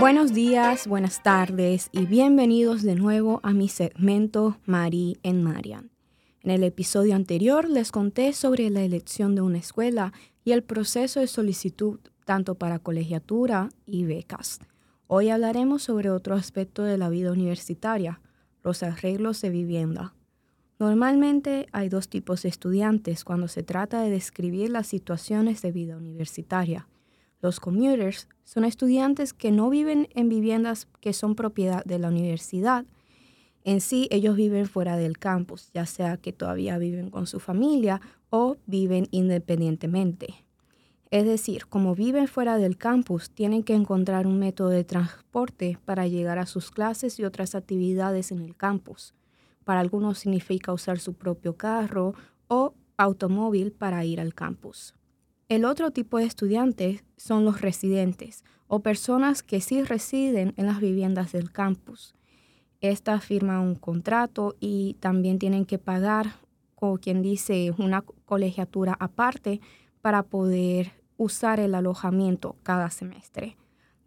Buenos días, buenas tardes y bienvenidos de nuevo a mi segmento Mari en Marian. En el episodio anterior les conté sobre la elección de una escuela y el proceso de solicitud tanto para colegiatura y becas. Hoy hablaremos sobre otro aspecto de la vida universitaria, los arreglos de vivienda. Normalmente hay dos tipos de estudiantes cuando se trata de describir las situaciones de vida universitaria. Los commuters son estudiantes que no viven en viviendas que son propiedad de la universidad. En sí, ellos viven fuera del campus, ya sea que todavía viven con su familia o viven independientemente. Es decir, como viven fuera del campus, tienen que encontrar un método de transporte para llegar a sus clases y otras actividades en el campus. Para algunos significa usar su propio carro o automóvil para ir al campus. El otro tipo de estudiantes son los residentes o personas que sí residen en las viviendas del campus. Estas firman un contrato y también tienen que pagar, como quien dice, una colegiatura aparte para poder usar el alojamiento cada semestre.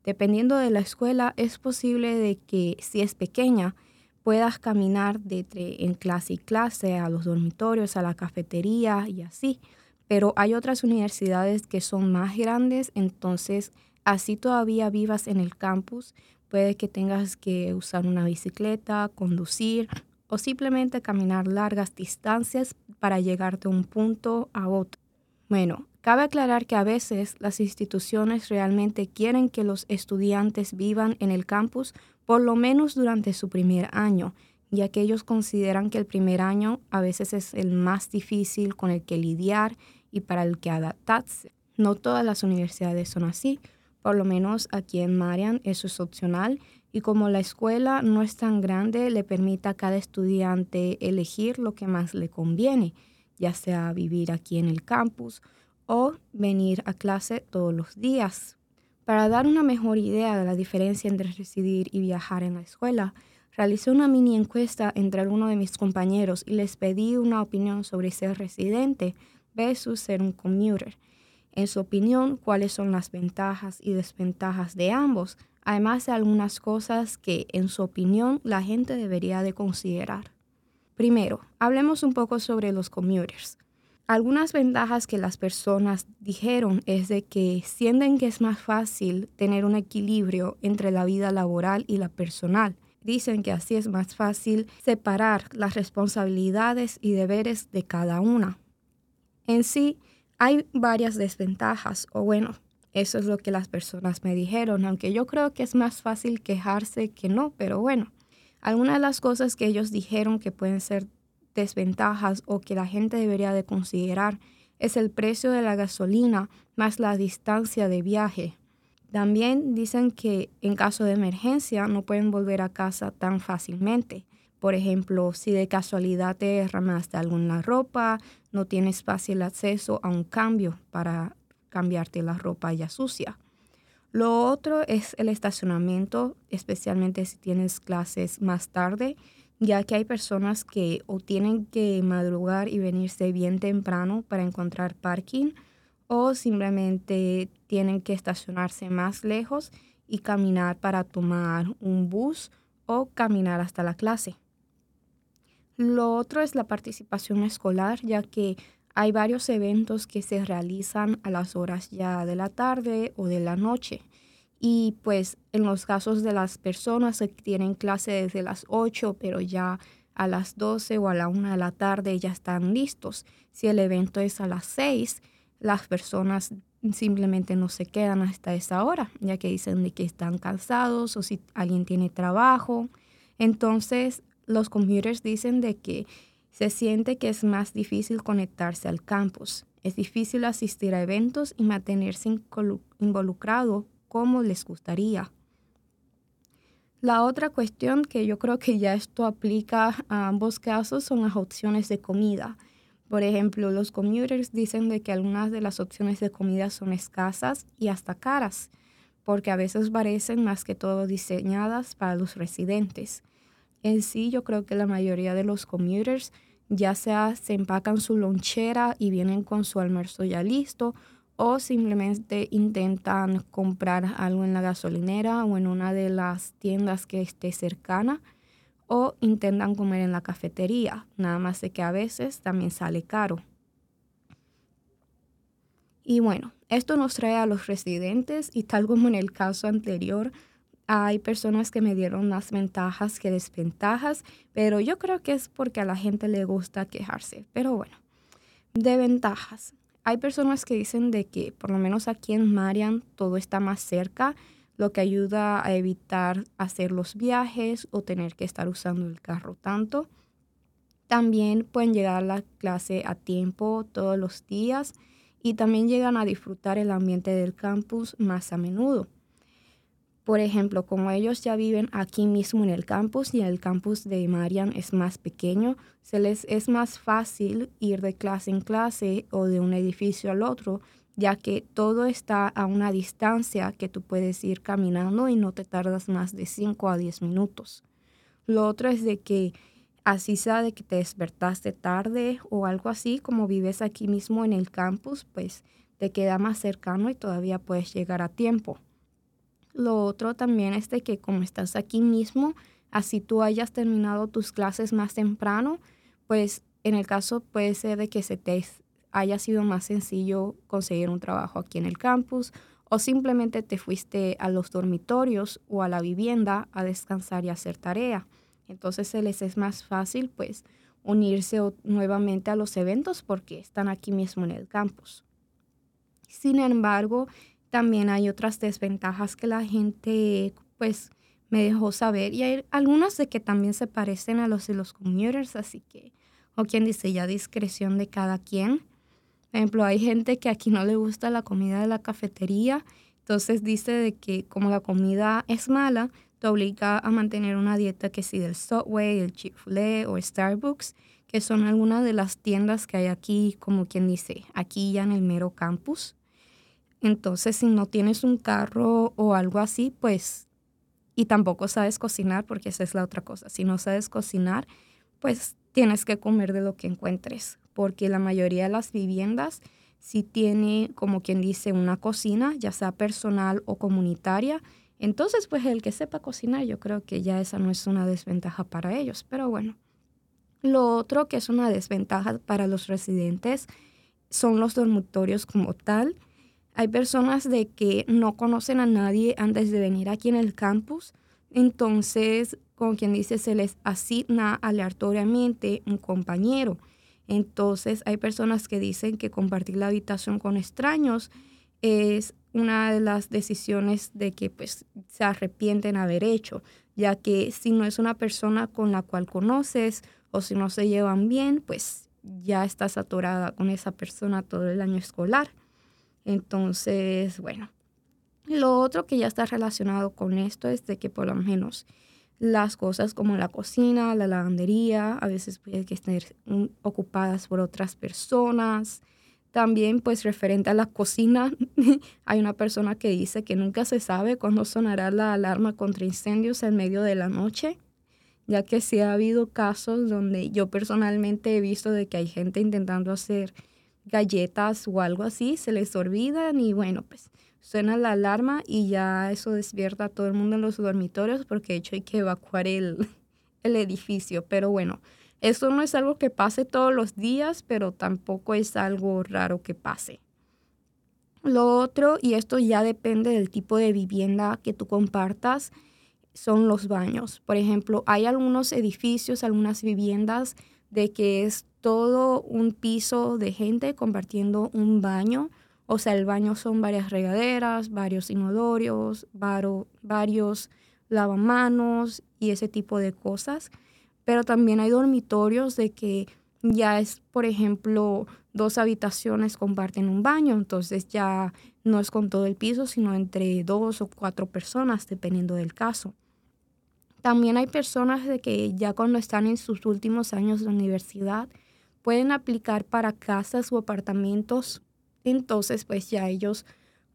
Dependiendo de la escuela, es posible de que si es pequeña, puedas caminar de en clase y clase a los dormitorios, a la cafetería y así. Pero hay otras universidades que son más grandes, entonces así todavía vivas en el campus, puede que tengas que usar una bicicleta, conducir o simplemente caminar largas distancias para llegar de un punto a otro. Bueno, Cabe aclarar que a veces las instituciones realmente quieren que los estudiantes vivan en el campus por lo menos durante su primer año, ya que ellos consideran que el primer año a veces es el más difícil con el que lidiar y para el que adaptarse. No todas las universidades son así, por lo menos aquí en Marian eso es opcional y como la escuela no es tan grande, le permite a cada estudiante elegir lo que más le conviene, ya sea vivir aquí en el campus o venir a clase todos los días. Para dar una mejor idea de la diferencia entre residir y viajar en la escuela, realicé una mini encuesta entre algunos de mis compañeros y les pedí una opinión sobre ser residente versus ser un commuter. En su opinión, cuáles son las ventajas y desventajas de ambos, además de algunas cosas que, en su opinión, la gente debería de considerar. Primero, hablemos un poco sobre los commuters. Algunas ventajas que las personas dijeron es de que sienten que es más fácil tener un equilibrio entre la vida laboral y la personal. Dicen que así es más fácil separar las responsabilidades y deberes de cada una. En sí, hay varias desventajas, o bueno, eso es lo que las personas me dijeron, aunque yo creo que es más fácil quejarse que no, pero bueno, algunas de las cosas que ellos dijeron que pueden ser desventajas o que la gente debería de considerar es el precio de la gasolina más la distancia de viaje. También dicen que en caso de emergencia no pueden volver a casa tan fácilmente. Por ejemplo, si de casualidad te derramaste alguna ropa, no tienes fácil acceso a un cambio para cambiarte la ropa ya sucia. Lo otro es el estacionamiento, especialmente si tienes clases más tarde ya que hay personas que o tienen que madrugar y venirse bien temprano para encontrar parking o simplemente tienen que estacionarse más lejos y caminar para tomar un bus o caminar hasta la clase. Lo otro es la participación escolar, ya que hay varios eventos que se realizan a las horas ya de la tarde o de la noche. Y pues en los casos de las personas que tienen clase desde las 8, pero ya a las 12 o a la 1 de la tarde ya están listos. Si el evento es a las 6, las personas simplemente no se quedan hasta esa hora, ya que dicen que están cansados o si alguien tiene trabajo. Entonces, los computers dicen de que se siente que es más difícil conectarse al campus. Es difícil asistir a eventos y mantenerse involucrado como les gustaría. La otra cuestión que yo creo que ya esto aplica a ambos casos son las opciones de comida. Por ejemplo, los commuters dicen de que algunas de las opciones de comida son escasas y hasta caras, porque a veces parecen más que todo diseñadas para los residentes. En sí, yo creo que la mayoría de los commuters ya sea se empacan su lonchera y vienen con su almuerzo ya listo, o simplemente intentan comprar algo en la gasolinera o en una de las tiendas que esté cercana o intentan comer en la cafetería, nada más de que a veces también sale caro. Y bueno, esto nos trae a los residentes y tal como en el caso anterior, hay personas que me dieron más ventajas que desventajas, pero yo creo que es porque a la gente le gusta quejarse. Pero bueno, de ventajas. Hay personas que dicen de que por lo menos aquí en Marian todo está más cerca, lo que ayuda a evitar hacer los viajes o tener que estar usando el carro tanto. También pueden llegar a la clase a tiempo todos los días y también llegan a disfrutar el ambiente del campus más a menudo. Por ejemplo, como ellos ya viven aquí mismo en el campus y el campus de Marian es más pequeño, se les es más fácil ir de clase en clase o de un edificio al otro, ya que todo está a una distancia que tú puedes ir caminando y no te tardas más de 5 a 10 minutos. Lo otro es de que así sea de que te despertaste tarde o algo así, como vives aquí mismo en el campus, pues te queda más cercano y todavía puedes llegar a tiempo. Lo otro también es de que como estás aquí mismo, así tú hayas terminado tus clases más temprano, pues en el caso puede ser de que se te haya sido más sencillo conseguir un trabajo aquí en el campus o simplemente te fuiste a los dormitorios o a la vivienda a descansar y hacer tarea. Entonces se les es más fácil pues unirse nuevamente a los eventos porque están aquí mismo en el campus. Sin embargo, también hay otras desventajas que la gente pues me dejó saber y hay algunas de que también se parecen a los de los commuters, así que, o quien dice ya discreción de cada quien. Por ejemplo, hay gente que aquí no le gusta la comida de la cafetería, entonces dice de que como la comida es mala, te obliga a mantener una dieta que sí del Subway, el Chick-fil-A o Starbucks, que son algunas de las tiendas que hay aquí, como quien dice, aquí ya en el mero campus. Entonces, si no tienes un carro o algo así, pues, y tampoco sabes cocinar, porque esa es la otra cosa, si no sabes cocinar, pues tienes que comer de lo que encuentres, porque la mayoría de las viviendas sí tiene, como quien dice, una cocina, ya sea personal o comunitaria, entonces, pues el que sepa cocinar, yo creo que ya esa no es una desventaja para ellos. Pero bueno, lo otro que es una desventaja para los residentes son los dormitorios como tal. Hay personas de que no conocen a nadie antes de venir aquí en el campus. Entonces, como quien dice, se les asigna aleatoriamente un compañero. Entonces, hay personas que dicen que compartir la habitación con extraños es una de las decisiones de que pues se arrepienten haber hecho, ya que si no es una persona con la cual conoces o si no se llevan bien, pues ya estás atorada con esa persona todo el año escolar. Entonces, bueno, lo otro que ya está relacionado con esto es de que por lo menos las cosas como la cocina, la lavandería, a veces pueden estar ocupadas por otras personas, también, pues referente a la cocina, hay una persona que dice que nunca se sabe cuándo sonará la alarma contra incendios en medio de la noche, ya que sí ha habido casos donde yo personalmente he visto de que hay gente intentando hacer galletas o algo así, se les olvidan y bueno, pues suena la alarma y ya eso despierta a todo el mundo en los dormitorios porque de hecho hay que evacuar el, el edificio. Pero bueno, eso no es algo que pase todos los días, pero tampoco es algo raro que pase. Lo otro, y esto ya depende del tipo de vivienda que tú compartas, son los baños. Por ejemplo, hay algunos edificios, algunas viviendas de que es todo un piso de gente compartiendo un baño. O sea, el baño son varias regaderas, varios inodorios, varios lavamanos y ese tipo de cosas pero también hay dormitorios de que ya es, por ejemplo, dos habitaciones comparten un baño, entonces ya no es con todo el piso, sino entre dos o cuatro personas, dependiendo del caso. También hay personas de que ya cuando están en sus últimos años de universidad pueden aplicar para casas o apartamentos, entonces pues ya ellos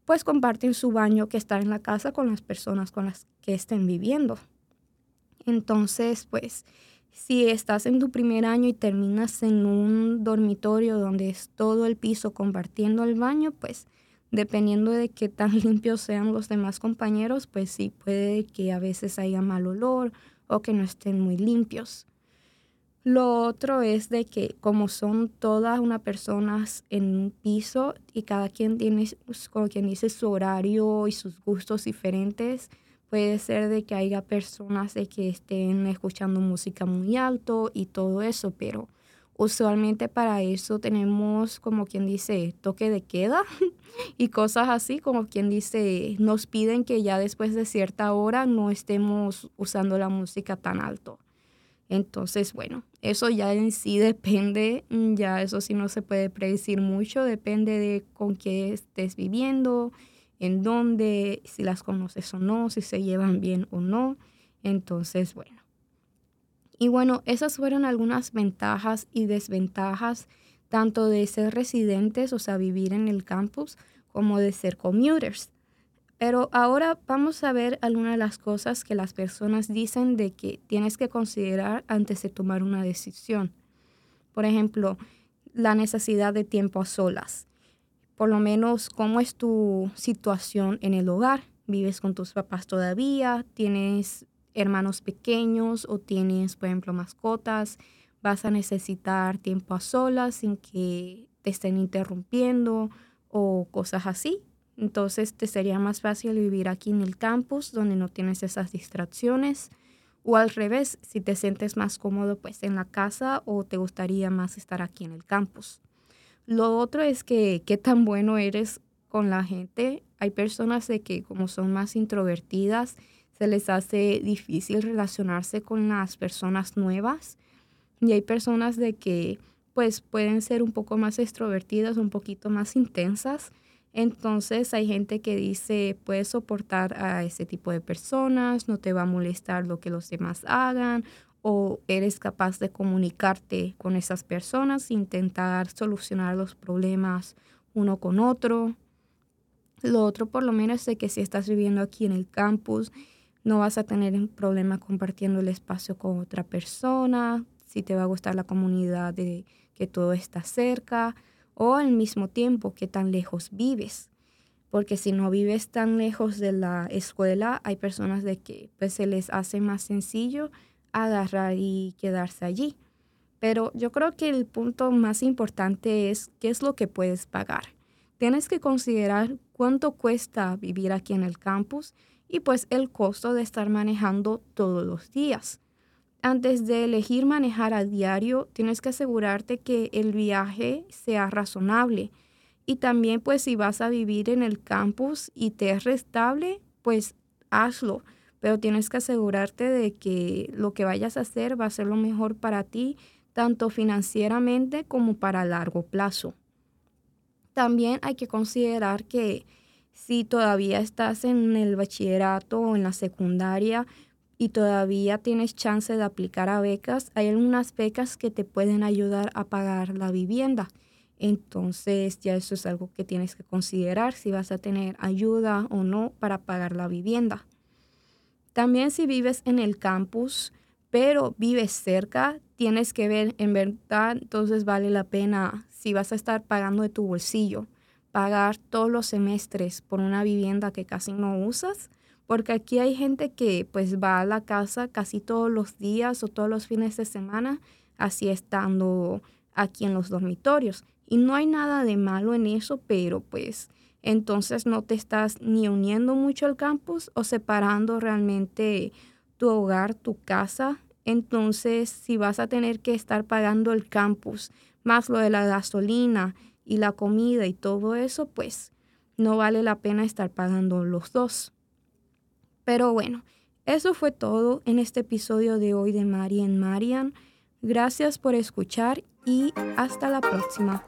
pues comparten su baño que está en la casa con las personas con las que estén viviendo. Entonces pues si estás en tu primer año y terminas en un dormitorio donde es todo el piso compartiendo el baño, pues dependiendo de qué tan limpios sean los demás compañeros, pues sí, puede que a veces haya mal olor o que no estén muy limpios. Lo otro es de que como son todas unas personas en un piso y cada quien tiene, como quien dice, su horario y sus gustos diferentes, puede ser de que haya personas de que estén escuchando música muy alto y todo eso, pero usualmente para eso tenemos como quien dice toque de queda y cosas así, como quien dice, nos piden que ya después de cierta hora no estemos usando la música tan alto. Entonces, bueno, eso ya en sí depende, mm, ya eso sí no se puede predecir mucho, depende de con qué estés viviendo, en dónde, si las conoces o no, si se llevan bien o no. Entonces, bueno. Y bueno, esas fueron algunas ventajas y desventajas tanto de ser residentes, o sea, vivir en el campus, como de ser commuters. Pero ahora vamos a ver algunas de las cosas que las personas dicen de que tienes que considerar antes de tomar una decisión. Por ejemplo, la necesidad de tiempo a solas. Por lo menos, ¿cómo es tu situación en el hogar? ¿Vives con tus papás todavía? ¿Tienes hermanos pequeños o tienes, por ejemplo, mascotas? ¿Vas a necesitar tiempo a solas sin que te estén interrumpiendo o cosas así? Entonces te sería más fácil vivir aquí en el campus donde no tienes esas distracciones. O al revés, si te sientes más cómodo pues en la casa o te gustaría más estar aquí en el campus. Lo otro es que qué tan bueno eres con la gente. Hay personas de que como son más introvertidas, se les hace difícil relacionarse con las personas nuevas. Y hay personas de que pues pueden ser un poco más extrovertidas, un poquito más intensas entonces hay gente que dice, puedes soportar a ese tipo de personas, no te va a molestar lo que los demás hagan o eres capaz de comunicarte con esas personas, intentar solucionar los problemas uno con otro. Lo otro por lo menos es que si estás viviendo aquí en el campus, no vas a tener un problema compartiendo el espacio con otra persona, si te va a gustar la comunidad de que todo está cerca o al mismo tiempo qué tan lejos vives. Porque si no vives tan lejos de la escuela, hay personas de que pues, se les hace más sencillo agarrar y quedarse allí. Pero yo creo que el punto más importante es qué es lo que puedes pagar. Tienes que considerar cuánto cuesta vivir aquí en el campus y pues el costo de estar manejando todos los días antes de elegir manejar a diario, tienes que asegurarte que el viaje sea razonable. Y también, pues, si vas a vivir en el campus y te es restable, pues hazlo. Pero tienes que asegurarte de que lo que vayas a hacer va a ser lo mejor para ti, tanto financieramente como para largo plazo. También hay que considerar que si todavía estás en el bachillerato o en la secundaria, y todavía tienes chance de aplicar a becas, hay algunas becas que te pueden ayudar a pagar la vivienda. Entonces ya eso es algo que tienes que considerar si vas a tener ayuda o no para pagar la vivienda. También si vives en el campus, pero vives cerca, tienes que ver en verdad, entonces vale la pena si vas a estar pagando de tu bolsillo, pagar todos los semestres por una vivienda que casi no usas porque aquí hay gente que pues va a la casa casi todos los días o todos los fines de semana, así estando aquí en los dormitorios. Y no hay nada de malo en eso, pero pues entonces no te estás ni uniendo mucho al campus o separando realmente tu hogar, tu casa. Entonces, si vas a tener que estar pagando el campus, más lo de la gasolina y la comida y todo eso, pues no vale la pena estar pagando los dos. Pero bueno, eso fue todo en este episodio de hoy de Marian Marian. Gracias por escuchar y hasta la próxima.